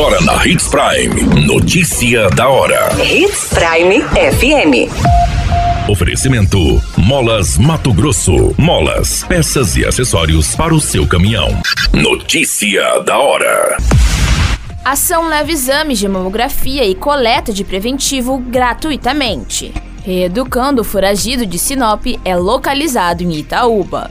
Agora na Hits Prime. Notícia da hora. Hits Prime FM. Oferecimento: Molas Mato Grosso. Molas, peças e acessórios para o seu caminhão. Notícia da hora. Ação leva exames de mamografia e coleta de preventivo gratuitamente. Reeducando o foragido de Sinop é localizado em Itaúba.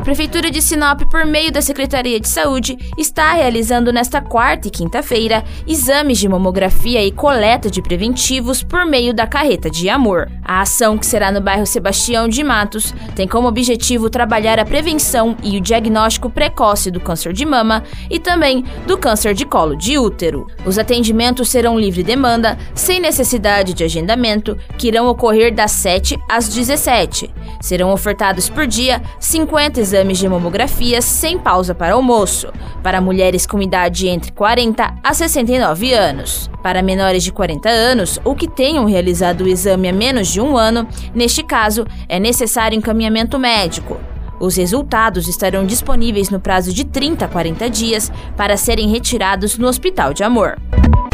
A Prefeitura de Sinop, por meio da Secretaria de Saúde, está realizando nesta quarta e quinta-feira exames de mamografia e coleta de preventivos por meio da Carreta de Amor. A ação, que será no bairro Sebastião de Matos, tem como objetivo trabalhar a prevenção e o diagnóstico precoce do câncer de mama e também do câncer de colo de útero. Os atendimentos serão livre demanda, sem necessidade de agendamento, que irão ocorrer das 7 às 17. Serão ofertados por dia 50 exames de mamografia sem pausa para almoço, para mulheres com idade entre 40 a 69 anos. Para menores de 40 anos ou que tenham realizado o exame há menos de um ano, neste caso, é necessário encaminhamento médico. Os resultados estarão disponíveis no prazo de 30 a 40 dias para serem retirados no Hospital de Amor.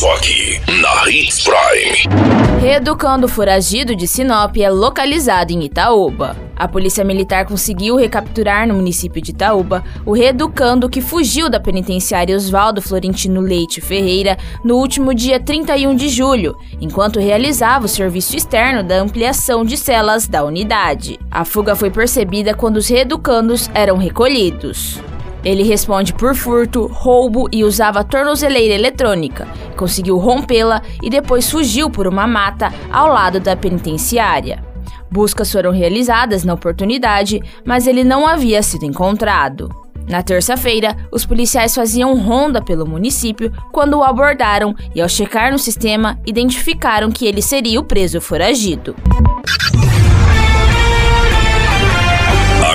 Só aqui, na Hits Prime. Reeducando foragido de Sinop é localizado em Itaúba. A polícia militar conseguiu recapturar no município de Itaúba o reeducando que fugiu da penitenciária Oswaldo Florentino Leite Ferreira no último dia 31 de julho, enquanto realizava o serviço externo da ampliação de celas da unidade. A fuga foi percebida quando os reeducandos eram recolhidos. Ele responde por furto, roubo e usava tornozeleira eletrônica. Conseguiu rompê-la e depois fugiu por uma mata ao lado da penitenciária. Buscas foram realizadas na oportunidade, mas ele não havia sido encontrado. Na terça-feira, os policiais faziam ronda pelo município quando o abordaram e, ao checar no sistema, identificaram que ele seria o preso foragido.